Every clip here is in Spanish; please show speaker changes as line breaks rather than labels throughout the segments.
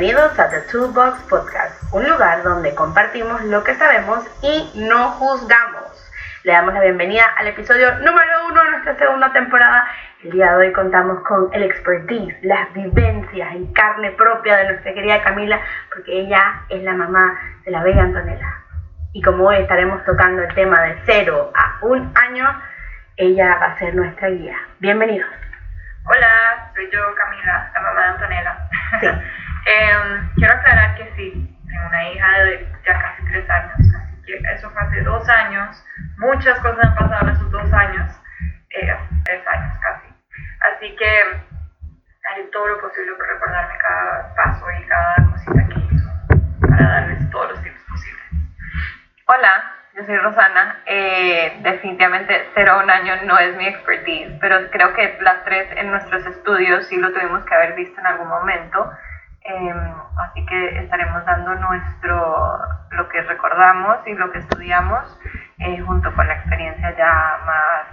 Bienvenidos a The Toolbox Podcast, un lugar donde compartimos lo que sabemos y no juzgamos. Le damos la bienvenida al episodio número uno de nuestra segunda temporada. El día de hoy contamos con el expertise, las vivencias en carne propia de nuestra querida Camila, porque ella es la mamá de la bella Antonella. Y como hoy estaremos tocando el tema de cero a un año, ella va a ser nuestra guía. Bienvenidos.
Hola, soy yo Camila, la mamá de Antonella. Em, quiero aclarar que sí, tengo una hija de ya casi tres años, así que eso fue hace dos años. Muchas cosas han pasado en esos dos años, eh, tres años casi. Así que haré todo lo posible por recordarme cada paso y cada cosita que hizo para darles todos los tips posibles.
Hola, yo soy Rosana. Eh, definitivamente cero a un año no es mi expertise, pero creo que las tres en nuestros estudios sí lo tuvimos que haber visto en algún momento. Em, así que estaremos dando nuestro, lo que recordamos y lo que estudiamos eh, junto con la experiencia ya más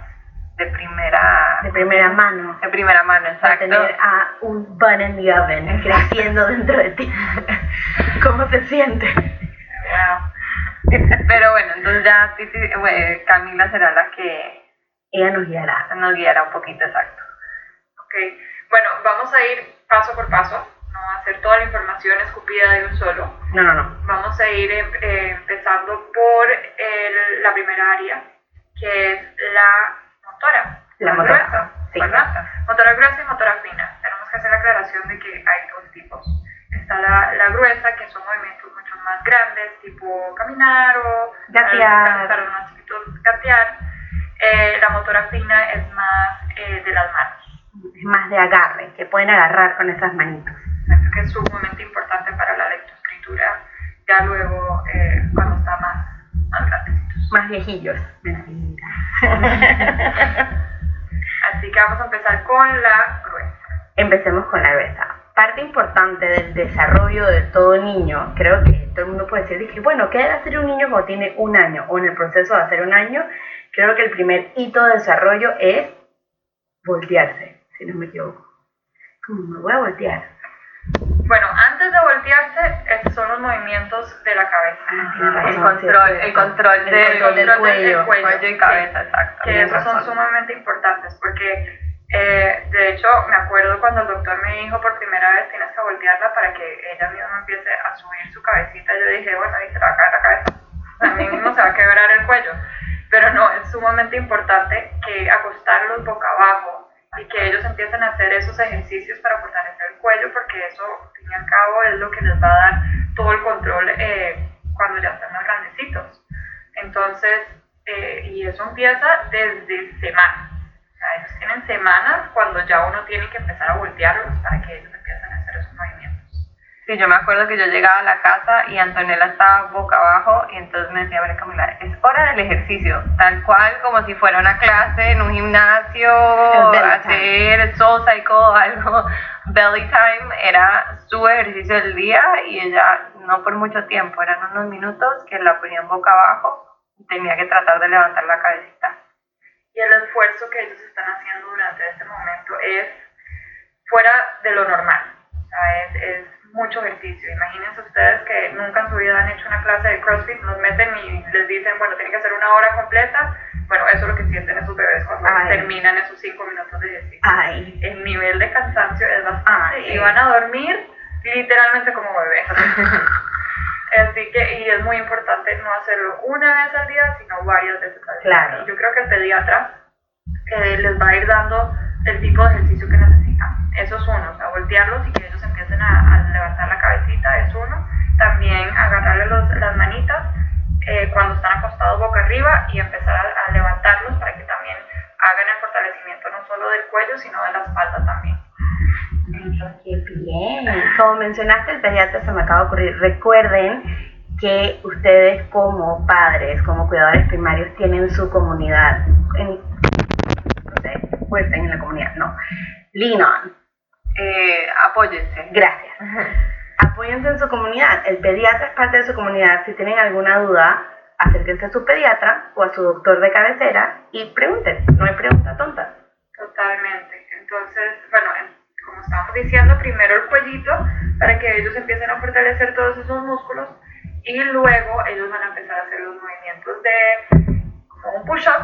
de primera
De primera mano.
de primera mano,
A
exacto.
tener a un bun in the oven creciendo dentro de ti. ¿Cómo se siente?
Wow.
Pero bueno, entonces ya eh, Camila será la que
Ella nos guiará.
nos guiará un poquito exacto.
Ok, bueno, vamos a ir paso por paso, no hacer toda la información escupida de un solo.
No, no, no.
Vamos a ir em- eh, empezando por el- la primera área, que es la motora.
La motora,
gruesa,
sí.
Motora gruesa y motora fina. Tenemos que hacer la aclaración de que hay dos tipos. Está la, la gruesa, que son movimientos mucho más grandes, tipo caminar o
Gatear.
para los más chiquitos gatear. Eh, la motora fina es más eh, de las manos.
Es más de agarre, que pueden agarrar con esas manitos.
Que es sumamente importante para la lectoescritura, ya luego eh, cuando está más, más grandecitos.
Más viejillos.
Así que vamos a empezar con la gruesa.
Empecemos con la gruesa. Parte importante del desarrollo de todo niño, creo que todo el mundo puede decir, dije, bueno, ¿qué debe hacer un niño cuando tiene un año o en el proceso de hacer un año? Creo que el primer hito de desarrollo es voltearse, si no me equivoco. Como me voy a voltear.
Bueno, antes de voltearse, estos son los movimientos de la cabeza.
Ah,
El control, el control,
El
del,
control cuello,
cuello y cabeza, exacto.
que esos son sumamente importantes porque eh, de hecho me acuerdo cuando el doctor me dijo por primera vez tienes que voltearla para que ella misma empiece a subir su cabecita yo dije bueno ahí se va a caer la cabeza a mí mismo se va a quebrar el cuello. Pero no es sumamente importante que acostarlos boca abajo y que ellos empiecen a hacer esos ejercicios para fortalecer el cuello porque eso al fin y al cabo es lo que les va a dar todo el control eh, cuando ya están más grandecitos entonces, eh, y eso empieza desde semanas. O sea, ellos tienen semanas cuando ya uno tiene que empezar a voltearlos para que ellos empiecen a.
Sí, yo me acuerdo que yo llegaba a la casa y Antonella estaba boca abajo y entonces me decía, María Camila, es hora del ejercicio, tal cual como si fuera una clase en un gimnasio, hacer soul cycle, algo, belly time, era su ejercicio del día y ella no por mucho tiempo, eran unos minutos que la ponían boca abajo y tenía que tratar de levantar la cabecita.
Y el esfuerzo que ellos están haciendo durante este momento es fuera de lo normal. O sea, es, es mucho ejercicio. Imagínense ustedes que nunca en su vida han hecho una clase de CrossFit, nos meten y les dicen, bueno, tienen que hacer una hora completa. Bueno, eso es lo que sienten esos bebés cuando
Ay.
terminan esos cinco minutos de ejercicio.
Ay,
el nivel de cansancio es bastante
Ay.
y van a dormir literalmente como bebés. Así que, y es muy importante no hacerlo una vez al día, sino varias veces al día.
Claro.
Y yo creo que el pediatra eh, les va a ir dando el tipo de ejercicio que necesitan. Eso es uno, o sea, voltearlos y que ellos empiecen a, a levantar la cabecita, es uno. También agarrarle los- las manitas eh, cuando están acostados boca arriba y empezar a, a levantarlos para que también hagan el fortalecimiento no solo del cuello, sino de la espalda también.
qué bien. Como mencionaste, el pediatra se me acaba de ocurrir. Recuerden que ustedes como padres, como cuidadores primarios, tienen su comunidad. En, no sé, pues en la comunidad, no. Lean on.
Eh, apóyense.
Gracias. Apóyense en su comunidad. El pediatra es parte de su comunidad. Si tienen alguna duda, acérquense a su pediatra o a su doctor de cabecera y pregunten. No hay pregunta tonta.
Totalmente. Entonces, bueno, en- como estábamos diciendo, primero el cuellito para que ellos empiecen a fortalecer todos esos músculos y luego ellos van a empezar a hacer los movimientos de como un push-up,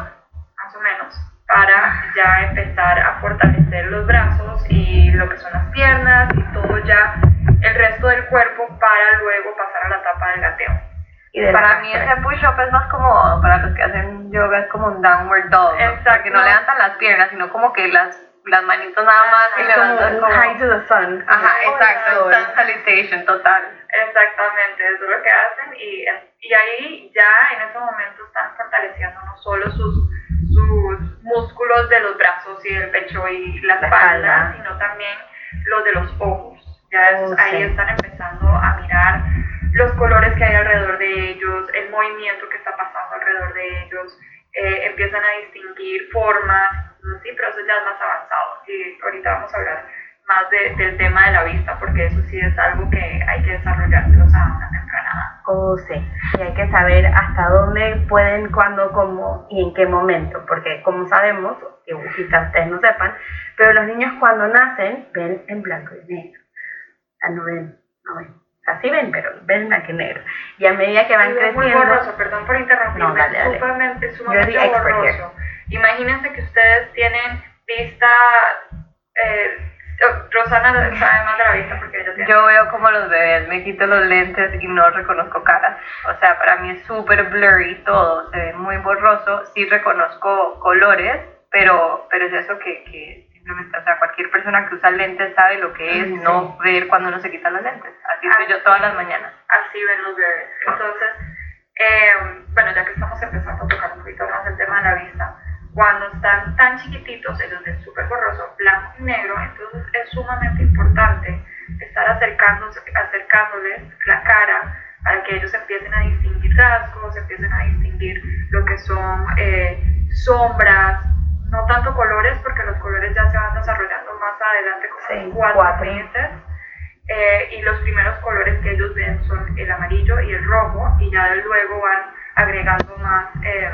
más o menos, para ya empezar a fortalecer los brazos y lo que son las piernas y todo ya el resto del cuerpo para luego pasar a la etapa del gateo.
Y para mí ese push-up es más como, para los que hacen yoga, es como un downward dog, ¿no? porque no levantan las piernas, sino como que las, las manitos nada más y levantan
como, high to the sun.
Ajá, exacto, sun salutation total.
Exactamente, eso es lo que hacen y, y ahí ya en ese momento están fortaleciendo no solo sus, sus músculos de los brazos y del pecho y la, espalda, sino también los de los ojos. Ya oh, ahí están empezando a mirar los colores que hay alrededor de ellos, el movimiento que está pasando alrededor de ellos, eh, empiezan a distinguir formas, sí, pero eso ya es más avanzado. Y ahorita vamos a hablar más del tema de la vista, porque eso sí es algo que hay que desarrollárselos a una temprana
sí, y hay que saber hasta dónde pueden, cuándo, cómo y en qué momento, porque como sabemos, que quizás ustedes no sepan, pero los niños cuando nacen ven en blanco y negro. O no ven, no ven. Así ven, pero ven blanco y negro. Y a medida que van creciendo...
Es muy borroso, perdón por interrumpirme.
No, dale, dale.
Sumamente, sumamente borroso. Imagínense que ustedes tienen vista... Eh, Rosana sabe más de la vista porque ella tiene.
Yo veo como los bebés, me quito los lentes y no reconozco caras. O sea, para mí es súper blurry todo, se ve muy borroso. Sí reconozco colores, pero, pero es eso que, que simplemente, o sea, cualquier persona que usa lentes sabe lo que es no ver cuando uno se quita los lentes. Así estoy yo todas las mañanas.
Así ven los bebés. Entonces, eh, bueno, ya que estamos empezando a tocar un poquito más el tema de la vista, cuando están tan chiquititos, ellos ven súper borroso, blanco y negro, entonces es sumamente importante estar acercándoles la cara para que ellos empiecen a distinguir rasgos, empiecen a distinguir lo que son eh, sombras, no tanto colores, porque los colores ya se van desarrollando más adelante como cuatro, meses. Eh, y los primeros colores que ellos ven son el amarillo y el rojo, y ya luego van agregando más. Eh,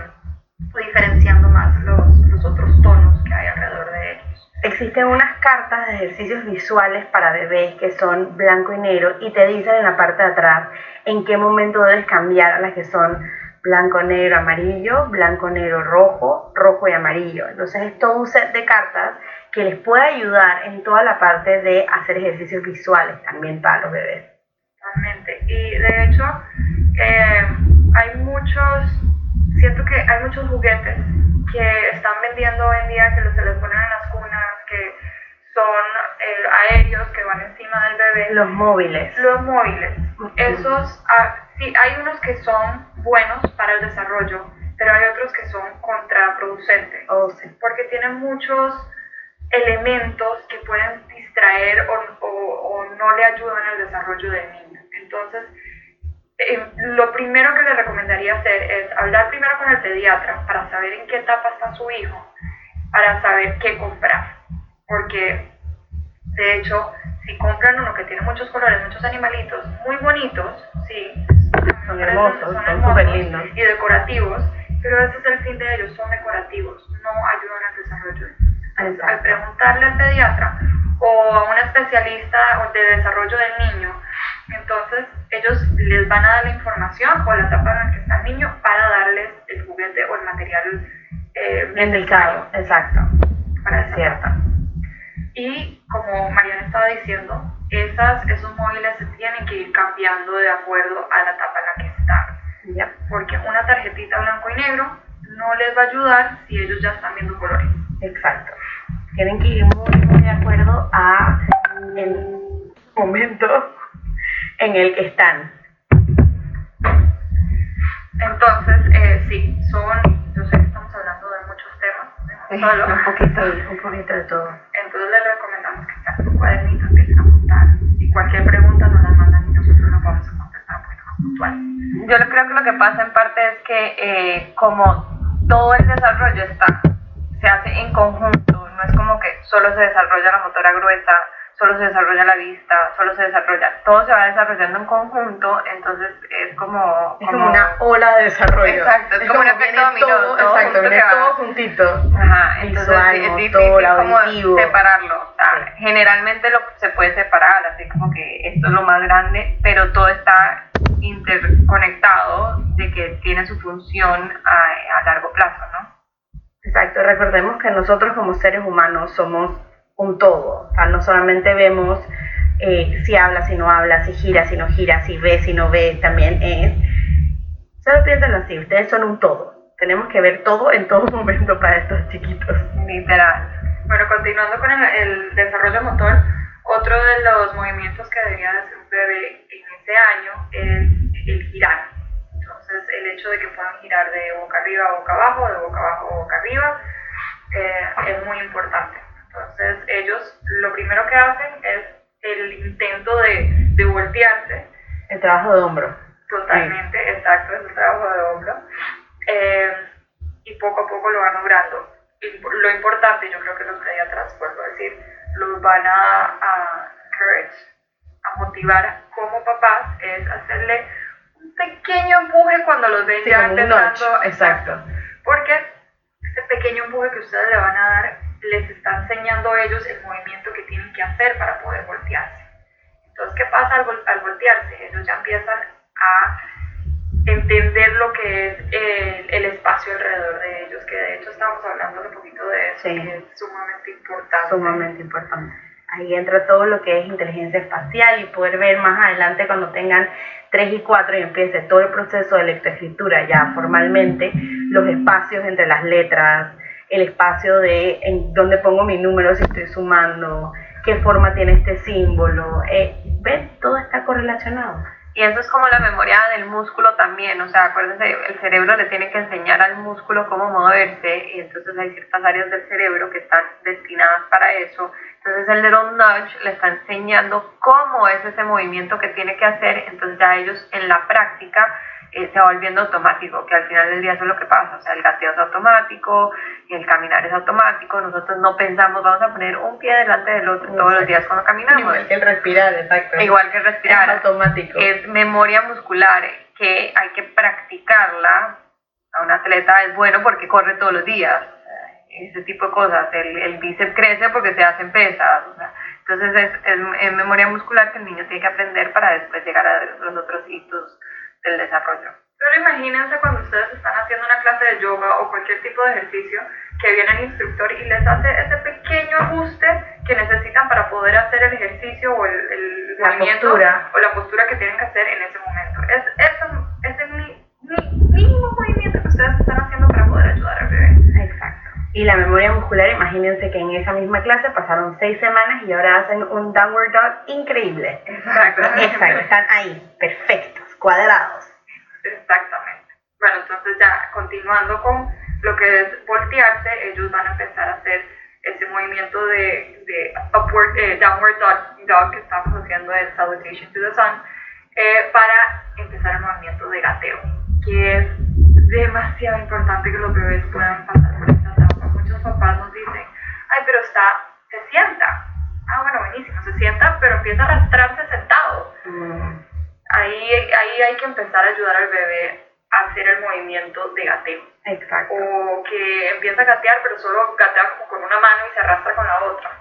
diferenciando más los, los otros tonos que hay alrededor de ellos.
Existen unas cartas de ejercicios visuales para bebés que son blanco y negro y te dicen en la parte de atrás en qué momento debes cambiar a las que son blanco, negro, amarillo, blanco, negro, rojo, rojo y amarillo. Entonces es todo un set de cartas que les puede ayudar en toda la parte de hacer ejercicios visuales también para los bebés.
Totalmente. Y de hecho eh, hay muchos siento que hay muchos juguetes que están vendiendo hoy en día que se les ponen en las cunas, que son eh, aéreos que van encima del bebé.
Los móviles.
Los móviles. Esos, ah, sí, hay unos que son buenos para el desarrollo, pero hay otros que son contraproducentes.
Oh, sí.
Porque tienen muchos elementos que pueden distraer o, o, o no le ayudan al desarrollo del niño. Entonces, eh, lo primero que le recomendaría hacer es hablar primero con el pediatra para saber en qué etapa está su hijo, para saber qué comprar. Porque, de hecho, si compran uno que tiene muchos colores, muchos animalitos muy bonitos, sí,
son hermosos, son súper lindos
y decorativos, pero ese es el fin de ellos, son decorativos, no ayudan al desarrollo. Al preguntarle al pediatra o a un especialista de desarrollo del niño, entonces ellos les van a dar la información o la etapa en la que está el niño para darles el juguete o el material eh,
indicado. Exacto.
Para cierto. Y como Mariana estaba diciendo, esas, esos móviles se tienen que ir cambiando de acuerdo a la etapa en la que están. Porque una tarjetita blanco y negro no les va a ayudar si ellos ya están viendo colores.
Exacto. Tienen que ir muy, muy de acuerdo a el momento en el que están.
Entonces, eh, sí, son, yo sé que estamos hablando de muchos temas, solo.
un poquito, un poquito de todo.
Entonces les recomendamos que saquen un cuadernito, empiecen a apuntar y cualquier pregunta nos la mandan y nosotros nos vamos a contestar un poquito más puntual.
Yo creo que lo que pasa en parte es que eh, como todo el desarrollo está, se hace en conjunto, no es como que solo se desarrolla la motora gruesa, solo se desarrolla la vista, solo se desarrolla, todo se va desarrollando en conjunto, entonces es como...
Es como, una ola de desarrollo.
Exacto, es, como, un efecto dominó, todo,
todo, exacto, viene todo juntito.
Ajá, entonces es difícil como separarlo, generalmente lo, se puede separar, así como que esto es lo más grande, pero todo está interconectado de que tiene su función a, a largo plazo, ¿no?
Exacto, recordemos que nosotros como seres humanos somos un todo, o sea, no solamente vemos eh, si habla, si no habla, si gira, si no gira, si ve, si no ve, también es... Solo piensen así, ustedes son un todo, tenemos que ver todo en todo momento para estos chiquitos.
Literal.
Bueno, continuando con el, el desarrollo motor, otro de los movimientos que debería hacer un bebé en ese año es el girar. Entonces, el hecho de que puedan girar de boca arriba a boca abajo, de boca abajo a boca arriba, eh, es muy importante. Entonces, ellos lo primero que hacen es el intento de, de voltearse.
El trabajo de hombro.
Totalmente, exacto, es el trabajo de hombro. Eh, y poco a poco lo van logrando. Y lo importante, yo creo que los pediatras, vuelvo a decir, los van a, a encourage, a motivar como papás, es hacerle un pequeño empuje cuando los ven
Sí,
ya empezando.
exacto.
Porque este pequeño empuje que ustedes le van a dar les está enseñando a ellos el movimiento que tienen que hacer para poder voltearse. Entonces, ¿qué pasa al, vol- al voltearse? Ellos ya empiezan a entender lo que es el, el espacio alrededor de ellos, que de hecho estábamos hablando un poquito de eso,
Sí.
que es sumamente importante.
Sumamente importante. Ahí entra todo lo que es inteligencia espacial y poder ver más adelante cuando tengan 3 y 4 y empiece todo el proceso de lectoescritura ya formalmente, los espacios entre las letras, el espacio de en dónde pongo mi número si estoy sumando, qué forma tiene este símbolo. Eh, ¿Ven? Todo está correlacionado.
Y eso es como la memoria del músculo también, o sea, acuérdense, el cerebro le tiene que enseñar al músculo cómo moverse y entonces hay ciertas áreas del cerebro que están destinadas para eso. Entonces el little nudge le está enseñando cómo es ese movimiento que tiene que hacer, entonces ya ellos en la práctica eh, se va volviendo automático, que al final del día eso es lo que pasa, o sea, el gateo es automático, el caminar es automático, nosotros no pensamos, vamos a poner un pie delante del otro todos los días cuando caminamos.
Igual que el respirar, exacto.
Igual que respirar.
Es automático.
Es memoria muscular que hay que practicarla. A un atleta es bueno porque corre todos los días. Ese tipo de cosas. El, el bíceps crece porque se hacen pesas. o sea, entonces es, es, es memoria muscular que el niño tiene que aprender para después llegar a los otros hitos del desarrollo.
Pero imagínense cuando ustedes están haciendo una clase de yoga o cualquier tipo de ejercicio que viene el instructor y les hace ese pequeño ajuste que necesitan para poder hacer el ejercicio o el, el
La
movimiento
postura.
o la postura que tienen que hacer en ese momento. Es, eso, es el mi- mi- mínimo movimiento que ustedes están haciendo para poder ayudar al bebé.
Exacto. Y la memoria muscular, imagínense que en esa misma clase pasaron seis semanas y ahora hacen un downward dog increíble.
Exacto.
Exacto, están ahí, perfectos, cuadrados.
Exactamente. Bueno, entonces ya continuando con lo que es voltearse, ellos van a empezar a hacer ese movimiento de, de upward, eh, downward dog, dog que estamos haciendo el salutation to the sun, eh, para empezar el movimiento de gateo, que es demasiado importante que los bebés puedan pasar por esta etapa. Muchos papás nos dicen, ay, pero está, se sienta. Ah, bueno, buenísimo, se sienta, pero empieza a arrastrarse sentado
Mm,
ahí, ahí hay que empezar a ayudar al bebé a hacer el movimiento de gateo.
exacto.
O que empieza a gatear, pero solo gatea como con una mano y se arrastra con la otra.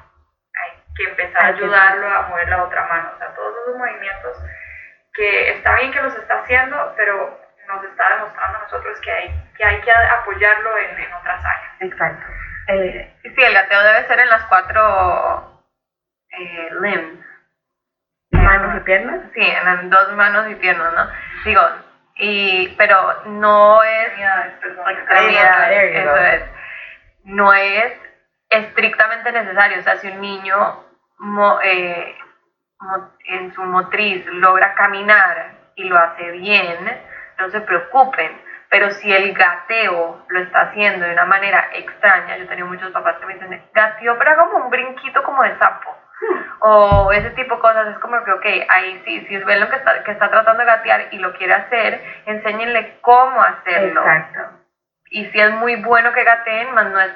Hay que empezar a
Hay que-
ayudarlo a mover la otra mano. O sea, todos esos movimientos que está bien que los está haciendo, pero nos está demostrando a nosotros que hay que, hay que apoyarlo en, en otras áreas.
Exacto. Eh,
Sí, sí, el gateo debe ser en las cuatro eh, limbs.
Manos y piernas.
Sí, en las dos manos y piernas, ¿no? Digo, y, pero no es eso. No es estrictamente necesario. O sea, si un niño mo- eh, mo- en su motriz logra caminar y lo hace bien, no se preocupen. Pero si el gateo lo está haciendo de una manera extraña, yo he tenido muchos papás que me dicen, gateó, pero haga como un brinquito como de sapo. O ese tipo de cosas, es como que, ok, ahí sí, si ven lo que está, que está tratando de gatear y lo quiere hacer, enséñenle cómo hacerlo.
Exacto.
Y si es muy bueno que gateen, más no es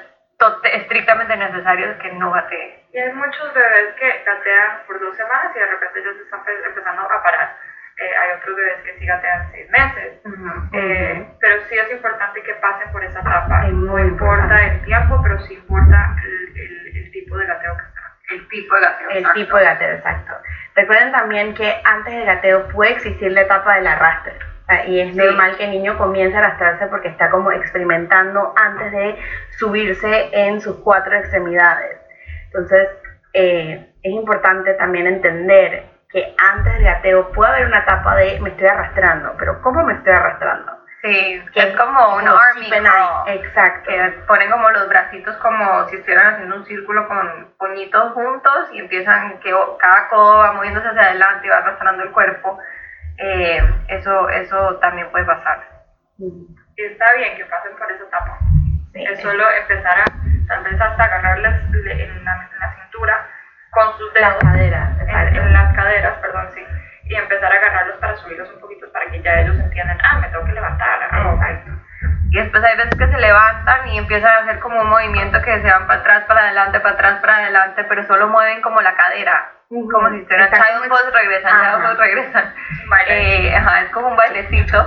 estrictamente necesario que no gatee.
Y hay muchos bebés que gatean por dos semanas y de repente ellos están pe- empezando a parar. Eh, hay otros bebés que sí gatean seis meses. Eh, pero sí es importante que pasen por esa etapa.
Es
no importa
importante.
el tiempo, pero sí importa el, el- el tipo de gateo que.
El tipo de gateo.
el tipo de gateo, exacto. Recuerden también que antes del gateo puede existir la etapa del arrastre. Y es normal que el niño comience a arrastrarse porque está como experimentando antes de subirse en sus cuatro extremidades. Entonces, eh, es importante también entender que antes del gateo puede haber una etapa de me estoy arrastrando, pero ¿cómo me estoy arrastrando?
Sí, que es como un army
Exacto.
Que ponen como los bracitos como si estuvieran haciendo un círculo con puñitos juntos y empiezan que cada codo va moviéndose hacia adelante y va arrastrando el cuerpo. Eh, eso, eso también puede pasar.
Y está bien que pasen por esa etapa. es solo empezar a, tal vez hasta agarrarles en la, cintura con sus dedos.
Las caderas,
en, las caderas, perdón, sí. Y empezar a agarrarlos para subirlos un poquito para que ya ellos entiendan, ah, me tengo que levantar. Ah,
y después hay veces que se levantan y empiezan a hacer como un movimiento que se van para atrás, para adelante, para atrás, para adelante, pero solo mueven como la cadera como si estuvieran child pose, regresan, child pose, regresan. Eh, ajá, es como un bailecito.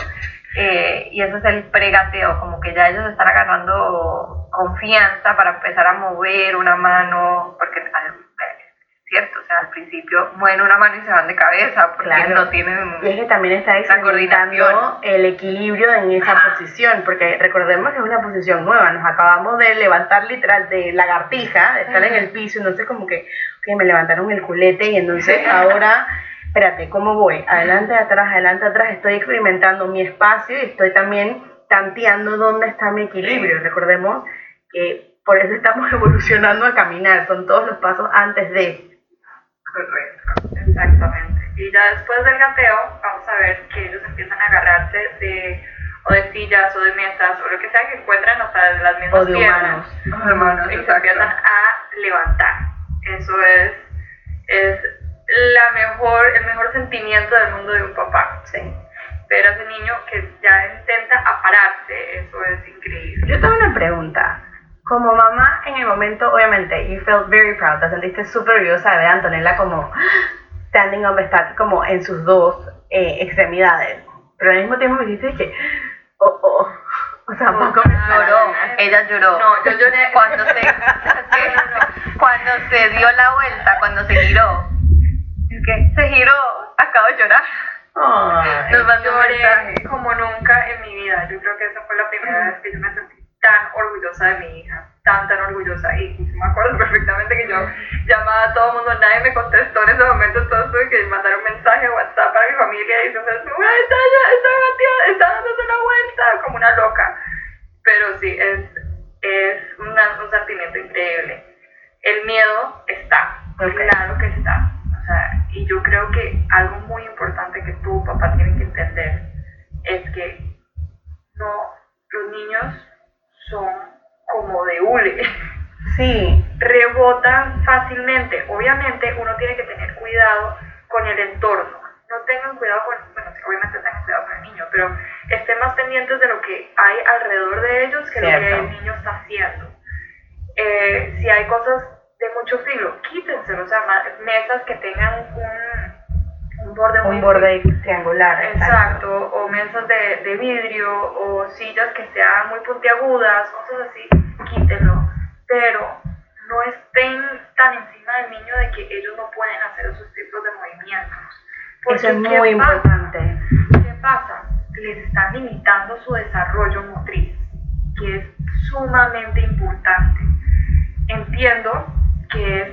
Eh, y eso es el pregateo, como que ya ellos están agarrando confianza para empezar a mover una mano, porque cierto, o sea, al principio mueven una mano y se van de cabeza porque no tienen
Y es que también está experimentando el equilibrio en esa posición, porque recordemos que es una posición nueva, nos acabamos de levantar literal de lagartija, de estar en el piso, entonces como que, que me levantaron el culete y entonces ahora, espérate, ¿cómo voy? Adelante, atrás, adelante, atrás, estoy experimentando mi espacio y estoy también tanteando dónde está mi equilibrio, recordemos que por eso estamos evolucionando a caminar, son todos los pasos antes de
Correcto, exactamente. Y ya después del gateo, vamos a ver que ellos empiezan a agarrarse de o de sillas o de mesas o lo que sea que encuentran hasta de las mismas
o de
piernas.
Humanos.
y se empiezan a levantar. Eso es, es la mejor, el mejor sentimiento del mundo de un papá.
Sí.
Pero ese niño que ya intenta apararse, eso es increíble.
Yo tengo una pregunta como mamá en el momento, obviamente, you felt very proud, te sentiste súper orgullosa de ver a Antonella como standing on the como en sus dos eh, extremidades. Pero al mismo tiempo me dijiste que, oh, oh, o sea, poco
me lloró, ella lloró.
No, yo lloré
cuando se, cuando se dio la vuelta, cuando se giró. Es que se giró, acabo de llorar.
Ay, Nos lloré como nunca en mi vida. Yo creo que esa fue la primera vez que yo me sentí tan orgullosa de mi hija, tan, tan orgullosa. Y, me acuerdo perfectamente que yo llamaba a todo mundo, nadie me contestó en ese momento, todos tuve que mandar un mensaje a WhatsApp para mi familia y diciendo, está, está, está, Exacto, o mesas de, de, vidrio, o sillas que sean muy puntiagudas, cosas así, quítenlo. Pero no estén tan encima del niño de que ellos no pueden hacer esos tipos de movimientos.
Eso es muy importante.
¿Qué pasa? Les están limitando su desarrollo motriz, que es sumamente importante. Entiendo que es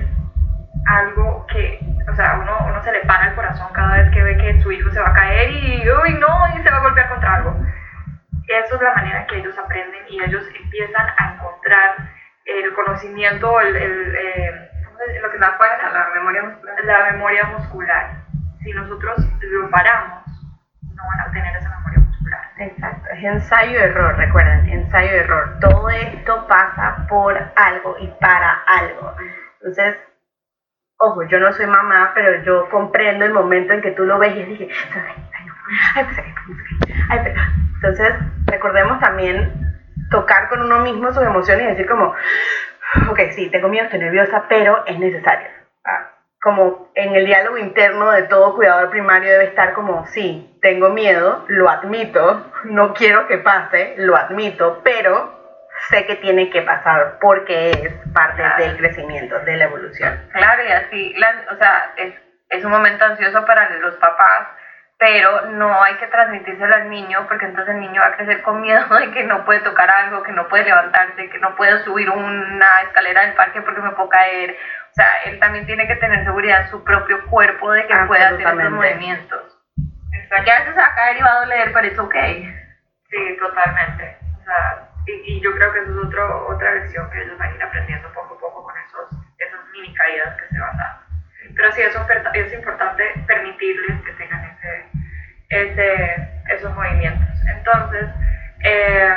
algo que o sea, uno, uno se le para el corazón cada vez que ve que su hijo se va a caer y, uy, no, y se va a golpear contra algo. Eso es la manera que ellos aprenden y ellos empiezan a encontrar el conocimiento, el, el eh, lo que
la fuerza, la memoria muscular.
La memoria muscular. Si nosotros lo paramos, no van a tener esa memoria muscular.
Exacto, es ensayo-error, recuerden, ensayo-error. Todo esto pasa por algo y para algo. Entonces, ojo, yo no soy mamá, pero yo comprendo el momento en que tú lo ves y dije, entonces recordemos también tocar con uno mismo sus emociones y decir como, ok, sí, tengo miedo, estoy nerviosa, pero es necesario. Ah, como en el diálogo interno de todo cuidador primario debe estar como, sí, tengo miedo, lo admito, no quiero que pase, lo admito, pero sé que tiene que pasar porque es parte del crecimiento, de la evolución.
Claro, y así, o sea, es, es un momento ansioso para los papás, pero no hay que transmitírselo al niño porque entonces el niño va a crecer con miedo de que no puede tocar algo, que no puede levantarse, que no puede subir una escalera del parque porque me puedo caer. O sea, él también tiene que tener seguridad en su propio cuerpo de que pueda hacer esos movimientos. Exacto. Que a veces se va a caer y va a doler, pero es ok.
Sí, totalmente. O sea, y, yo creo que eso es otro, otra lección que ellos van a ir aprendiendo poco a poco con esos, esas mini caídas que se van dando. Pero sí, es, es importante permitirles que tengan ese, ese, esos movimientos. Entonces, eh,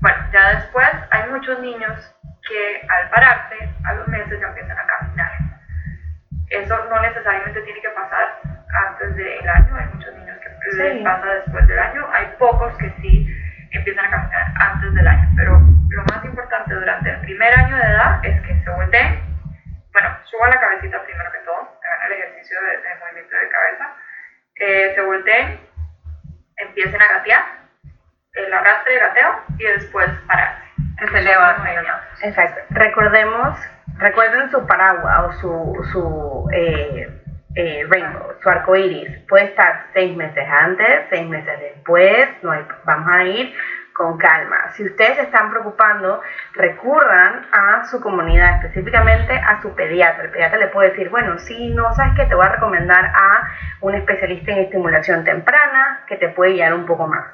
bueno, ya después hay muchos niños que al pararse a los meses ya empiezan a caminar. Eso no necesariamente tiene que pasar antes del año, hay muchos niños que les pasa después del año, hay pocos que sí empiezan a caminar antes del año, pero lo más importante durante el primer año de edad es que se volteen, bueno, suban la cabecita primero que todo, hagan el ejercicio de, movimiento de cabeza, eh, se volteen, empiecen a gatear, el arrastre de gateo y después pararse.
Que se elevan.
Exacto. Recordemos, recuerden su paraguas o su, su eh, eh, rainbow, su arco iris. Puede estar seis meses antes, seis meses después, no vamos a ir con calma. Si ustedes se están preocupando, recurran a su comunidad, específicamente a su pediatra. El pediatra le puede decir, bueno, si no sabes que te voy a recomendar a un especialista en estimulación temprana que te puede guiar un poco más.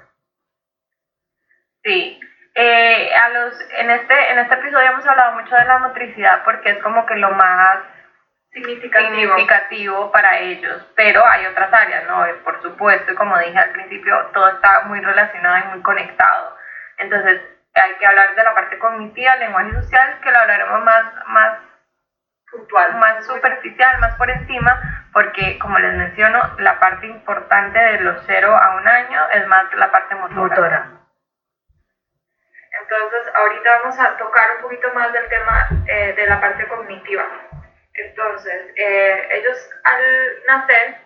Sí, eh, a los, en, este, en este episodio hemos hablado mucho de la motricidad porque es como que lo más significativo. para ellos, pero hay otras áreas, ¿no? Por supuesto, como dije al principio, todo está muy relacionado y muy conectado. Entonces, hay que hablar de la parte cognitiva, lenguaje social, que lo hablaremos más, más puntual, más superficial, más por encima, porque como les menciono, la parte importante de los 0 a un año es más la parte motora.
Entonces, ahorita vamos a tocar un poquito más del tema eh, de la parte cognitiva. Entonces, eh, ellos al nacer,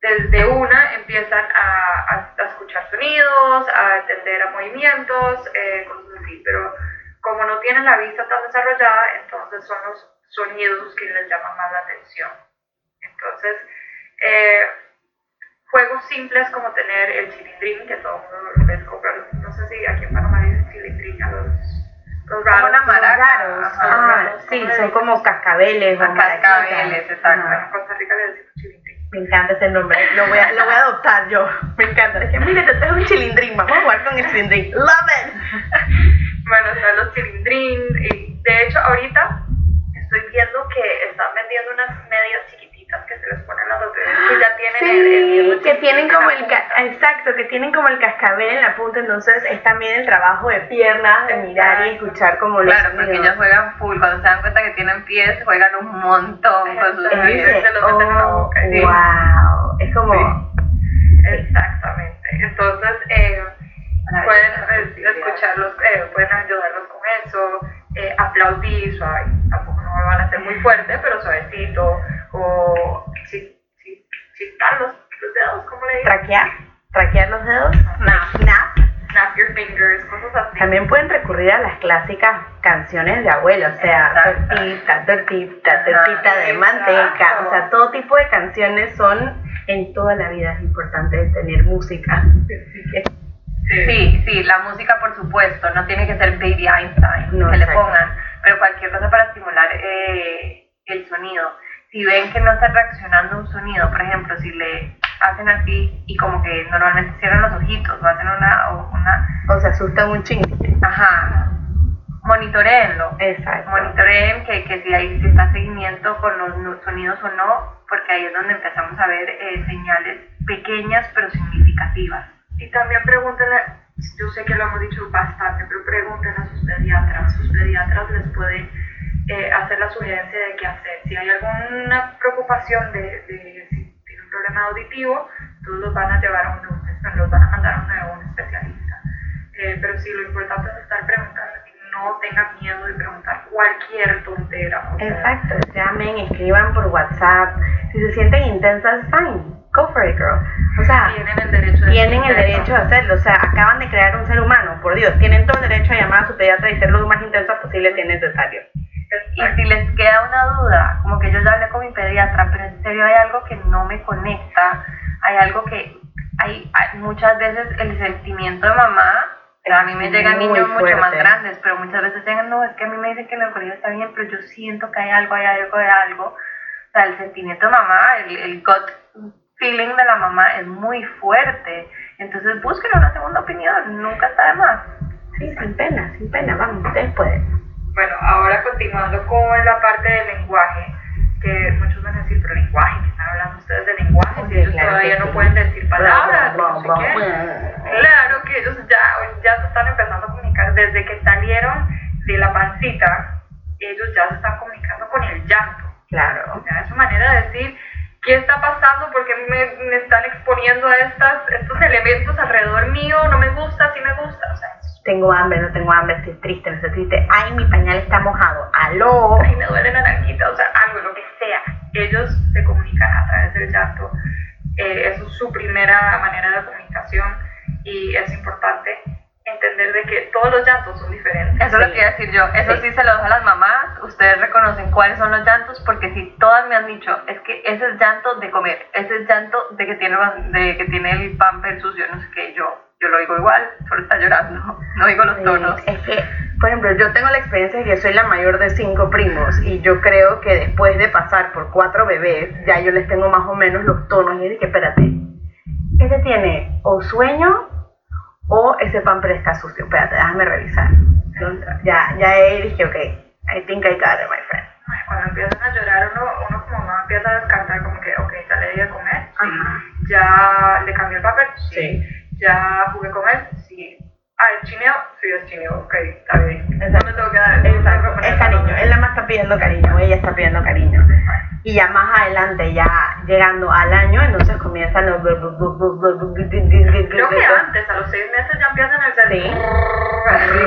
desde una empiezan a, a, escuchar sonidos, a atender a movimientos, eh, cosas así, pero como no tienen la vista tan desarrollada, entonces son los sonidos que les llaman más la atención. Entonces, eh, juegos simples como tener el chilindrín, que todo el mundo les compra, no sé si aquí en Panamá dicen chilindrín a los
los raros. Ah, sí, son como cascabeles.
Los cascabeles, exacto.
En Costa Rica le decimos chilindrín.
Me encanta ese nombre, lo voy a, lo voy a adoptar yo. Me encanta. Es que, mire, te traes un chilindrín, vamos a jugar con el chilindrín. Love it.
bueno, son los chilindrín. Y de hecho, ahorita estoy viendo que están vendiendo unas medias chiquitas que se les ponen las que ya tienen
el, que tienen como el exacto que tienen como el cascabel en la punta entonces es también el trabajo de piernas de mirar y escuchar como
los claro porque ellos juegan full cuando se dan cuenta que tienen pies juegan un montón con sus pies
se lo meten en la boca wow es como
exactamente. Entonces eh, pueden eh, escucharlos eh, pueden ayudarlos con eso eh, aplaudir suave tampoco no lo van a hacer muy fuerte pero suavecito o chistar los, los dedos, ¿cómo le digo?
Traquear, traquear los dedos,
snap, snap, snap your fingers, cosas así.
También pueden recurrir a las clásicas canciones de abuelo, o sea, tortita, tortita, tortita de manteca, o sea, todo tipo de canciones son en toda la vida es importante tener música.
Sí, sí, la música por supuesto, no tiene que ser Baby Einstein, no, que le pongan, pero cualquier cosa para estimular eh, el sonido si ven que no está reaccionando un sonido, por ejemplo, si le hacen así y como que normalmente cierran los ojitos o hacen una... O, una,
o se asustan un chingo.
Ajá. Monitoreenlo.
Exacto.
Monitoreen que, que si, hay, si está seguimiento con los sonidos o no, porque ahí es donde empezamos a ver eh, señales pequeñas pero significativas.
Y también pregúntenle, yo sé que lo hemos dicho bastante, pero pregúntenle a sus pediatras. Sus pediatras les pueden eh, hacer la sugerencia de qué hacer. Si hay alguna preocupación de, de si tiene un problema auditivo, todos los van a llevar a un, los van a mandar a un, especialista. Eh, pero sí, lo importante es estar preguntando no tengan miedo de preguntar cualquier tontera.
Exacto, llamen, escriban por WhatsApp. Si se sienten intensas, fine go for it, girl. O sea,
Tienen el derecho de
tienen el derecho de hacerlo. O sea, acaban de crear un ser humano, por Dios. Tienen todo el derecho a llamar a su pediatra y ser lo más intenso posible si es necesario.
Y si les queda una duda, como que yo ya hablé con mi pediatra, pero en serio hay algo que no me conecta, hay algo que hay, hay- muchas veces el sentimiento de mamá, a mí me llegan niños mucho más
fuerte.
grandes, pero muchas veces llegan, no, es que a mí me dicen que el colegio está bien, pero yo siento que hay algo, hay algo, hay algo. O sea, el sentimiento de mamá, el, el gut feeling de la mamá es muy fuerte. Entonces busquen una segunda opinión, nunca está de más.
Sí, sin pena, sin pena. Vamos, ustedes pueden.
Bueno, ahora continuando con la parte del lenguaje, que muchos van a decir, pero lenguaje, ¿qué están hablando ustedes de lenguaje? Si ellos
claro
todavía no
sí.
pueden decir palabras, no sé qué. Claro que ellos ya, ya se están empezando a comunicar desde que salieron de la pancita, ellos ya se están comunicando con el llanto.
Claro.
O sea, es su manera de decir qué está pasando, porque me, me están exponiendo a estas, estos elementos alrededor mío, no me gusta, sí me gusta. O sea,
Tengo hambre, no tengo hambre, estoy triste, no estoy triste. Ay, mi pañal está mojado. Aló.
ay, me duele la naranjita, o sea, algo, lo que sea. Ellos se comunican a través del llanto. Eh, eso es su primera manera de comunicación y es importante entender de que todos los llantos son diferentes.
Eso es lo
Sí.
iba a decir yo. Eso
Sí.
sí. se lo dejo a las mamás. Ustedes reconocen cuáles son los llantos porque si todas me han dicho, es que ese es llanto de comer, ese es llanto de que tiene, de que tiene el pamper sucio, no sé qué, yo, yo lo digo igual, solo está llorando, no digo los tonos.
Es que, por ejemplo, yo tengo la experiencia de que soy la mayor de cinco primos y yo creo que después de pasar por cuatro bebés, ya yo les tengo más o menos los tonos y dije, espérate, ese tiene o sueño o ese pamper está sucio. Espérate, déjame revisar. Ya, ya ahí dije, ok, I think I got it, my friend.
Cuando empiezan a llorar, uno, uno como mamá empieza a descartar como que, ok, ya le di de comer, sí. Ya le cambié el papel, sí.
Sí.
Ya jugué con él, sí. Ah, ¿es chineo? Sí, es chineo, ok, está bien.
Exacto.
No me tengo que dar.
Exacto, es cariño, él nada más está pidiendo cariño, ella está pidiendo cariño. Y ya más adelante, ya llegando al año, entonces comienzan los...
Creo que antes, a los seis meses ya empiezan el ser.
Sí.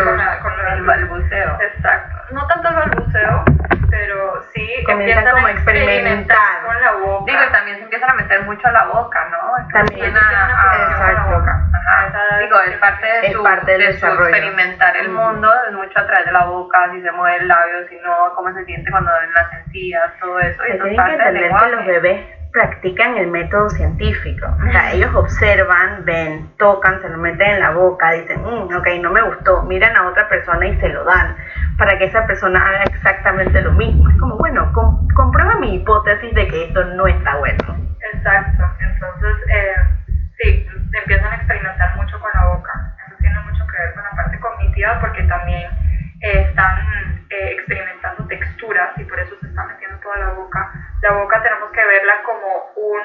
Con la, con la-
El balbuceo.
Exacto. No tanto el balbuceo, pero sí
Comienzan como
a
a experimentar.
con la boca.
Digo, y también se empiezan a meter mucho a la boca.
También.
A- a-
Exacto.
Ajá.
Esa edad
Digo,
es
parte de
Es
su,
parte del
de su
desarrollo.
experimentar el mundo, es mucho a través de la boca, si se mueve el labio, si no, cómo se siente cuando en las encías, todo eso. Y eso es
tienen que
parte del
entender que los bebés practican el método científico. O sea, ellos observan, ven, tocan, se lo meten en la boca, dicen, "Mm, ok, no me gustó, miran a otra persona y se lo dan para que esa persona haga exactamente lo mismo. Es como, bueno, com- comprueba mi hipótesis de que esto no está bueno.
Exacto. Entonces, eh, sí, empiezan a experimentar mucho con la boca. Eso tiene mucho que ver con la parte cognitiva porque también eh, están eh, experimentando texturas y por eso se está metiendo toda la boca. La boca tenemos que verla como un,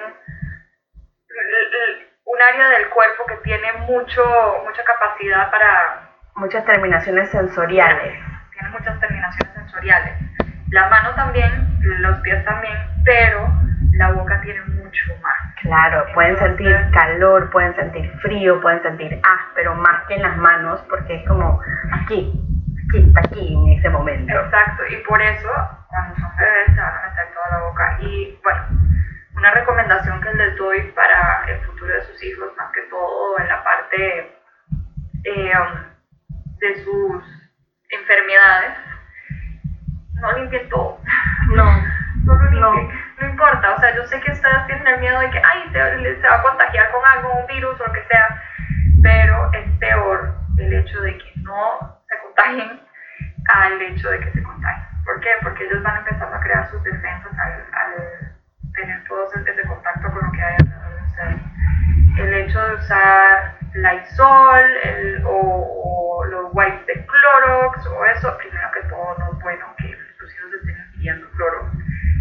un área del cuerpo que tiene mucho, mucha capacidad para
Muchas terminaciones sensoriales.
tiene muchas terminaciones sensoriales. La mano también, los pies también, pero la boca tiene mucho más.
Claro, pueden sentir calor, pueden sentir frío, pueden sentir áspero, más que en las manos, porque es como aquí, aquí, está aquí en ese momento.
Exacto, y por eso cuando son bebés se van a meter toda la boca. Y bueno, una recomendación que les doy para el futuro de sus hijos, más que todo en la parte eh, um, de sus enfermedades, no limpien todo.
No,
No lo
No.
Importa, o sea, yo sé que ustedes tienen el miedo de que, ay, se, va a contagiar con algo, un virus o lo que sea, pero es peor el hecho de que no se contagien al hecho de que se contagien. ¿Por qué? Porque ellos van empezando a crear sus defensas al, al tener todo ese, contacto con lo que hay alrededor de ustedes. El hecho de usar Lysol el, o, los wipes de Clorox o eso, primero que todo no es bueno que sus hijos estén ingiriendo Clorox.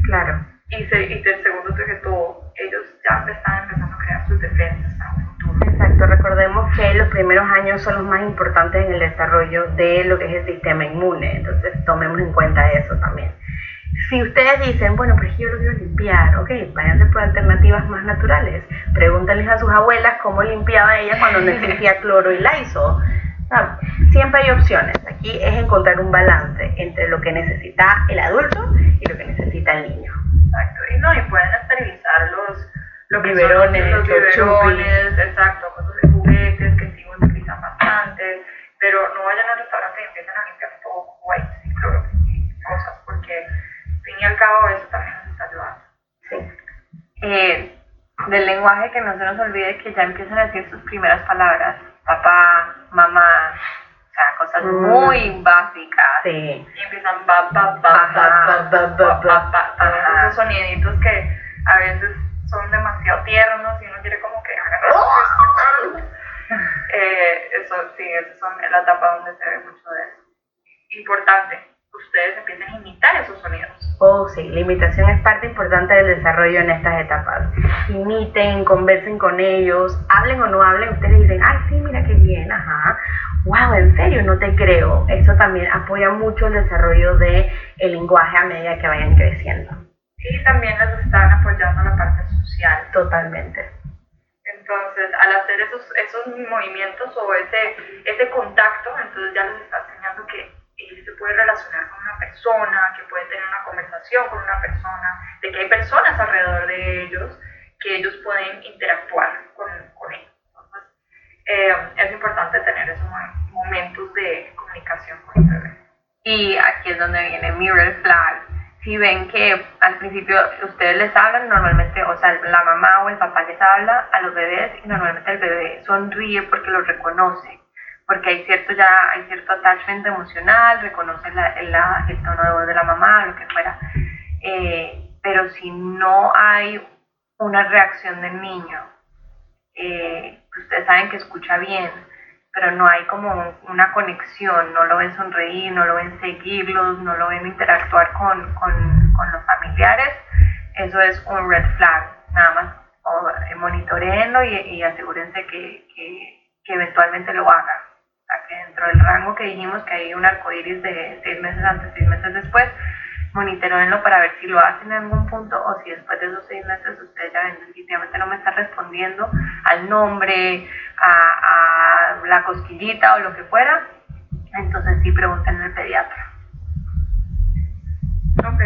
claro.
Y, se, y segundo que todo, ellos ya están empezando a crear sus defensas un futuro.
Exacto, recordemos que los primeros años son los más importantes en el desarrollo de lo que es el sistema inmune, entonces tomemos en cuenta eso también. Si ustedes dicen, bueno, pero es que yo lo quiero limpiar, ok, váyanse por alternativas más naturales. Pregúntenles a sus abuelas cómo limpiaba ella cuando no existía cloro y Lysol. Ah, Siempre hay opciones. Aquí es encontrar un balance entre lo que necesita el adulto y lo que necesita el niño.
No, y pueden esterilizar los, lo que
Biberones,
son los
los
biberones, exacto, cosas de juguetes que sí utilizan bastante, pero no vayan al restaurante y empiecen a limpiar todo wipes y cloro y cosas, porque al fin y al cabo eso también nos está ayudando.
Sí.
Eh, del lenguaje que no se nos olvide que ya empiezan a decir sus primeras palabras, papá, mamá, o sea, cosas
Mm.
muy básicas.
Sí.
y empiezan
Ajá.
ba ba ba ba ba ba todos
Ajá.
esos soniditos que a veces son demasiado tiernos y uno quiere como que agarrar eh, eso sí esas son la etapa donde se ve mucho de eso importante ustedes empiecen a imitar esos sonidos
Oh, sí, la imitación es parte importante del desarrollo en estas etapas. Imiten, conversen con ellos, hablen o no hablen, ustedes dicen, ay, sí, mira qué bien, ajá. Wow, en serio, no te creo. Eso también apoya mucho el desarrollo del el lenguaje a medida que vayan creciendo.
y también les están apoyando la parte social
Totalmente.
Entonces, al hacer esos, esos movimientos o ese, ese contacto, entonces ya les está enseñando que él se puede relacionar con una persona, que puede tener una conversación con una persona, de que hay personas alrededor de ellos que ellos pueden interactuar con, con ellos. Entonces, eh, es importante tener esos mo- momentos de comunicación con el bebé.
Y aquí es donde viene mi red flag. Si ven que al principio ustedes les hablan, normalmente, o sea, la mamá o el papá les habla a los bebés y normalmente el bebé sonríe porque los reconoce, porque hay cierto ya, hay cierto attachment emocional, reconoce la- la- el tono de voz de la mamá, lo que fuera. Eh, pero si no hay una reacción del niño, eh, ustedes saben que escucha bien, pero no hay como una conexión, no lo ven sonreír, no lo ven seguirlos, no lo ven interactuar con, con, con los familiares, eso es un red flag, nada más o, eh, monitoreenlo y, asegúrense que, que, que eventualmente lo haga. Que dentro del rango que dijimos que hay un arcoíris de seis meses antes, seis meses después, monitoreenlo para ver si lo hacen en algún punto o si después de esos seis meses usted ya ven, definitivamente no me está respondiendo al nombre, a, la cosquillita o lo que fuera, entonces sí pregúntenle al pediatra.
Ok.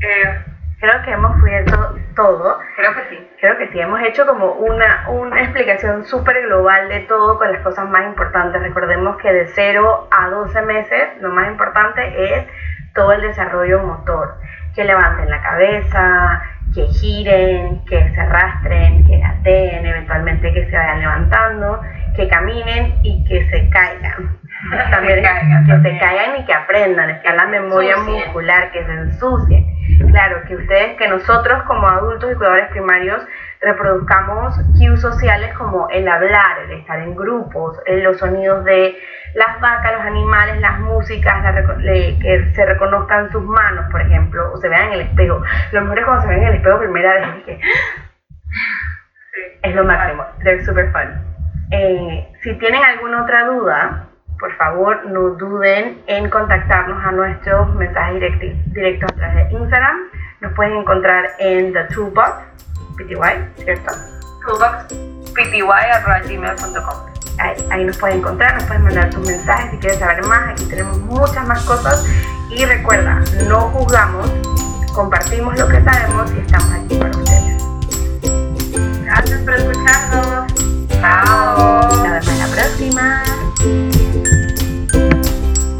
Eh,
Creo que hemos cubierto todo.
Creo que sí.
Creo que sí, hemos hecho como una, una explicación súper global de todo con las cosas más importantes. Recordemos que de 0 a 12 meses lo más importante es todo el desarrollo motor. Que levanten la cabeza, que giren, que se arrastren, que gateen, eventualmente que se vayan levantando, que caminen y que se caigan. También es-
caigan,
que se caigan y que aprendan, está la memoria muscular, que se ensucien. Claro, que ustedes, que nosotros como adultos y cuidadores primarios reproduzcamos cues sociales como el hablar, el estar en grupos, eh, los sonidos de las vacas, los animales, las músicas, la le- que se reconozcan sus manos, por ejemplo, o se vean en el espejo. Lo mejor es cuando se ven en el espejo primera vez y que
sí.
es lo máximo, they're super fun. Eh, si tienen alguna otra duda, por favor no duden en contactarnos a nuestros mensajes directi- directos a través de Instagram. Nos pueden encontrar en The Toolbox, PTY, ¿cierto?
toolboxpty.gmail.com
Ahí, ahí nos pueden encontrar, nos pueden mandar tus mensajes si quieres saber más. Aquí tenemos muchas más cosas. Y recuerda, no juzgamos, compartimos lo que sabemos y estamos aquí para ustedes.
Gracias por escucharnos.
Chao.
Nos vemos la próxima.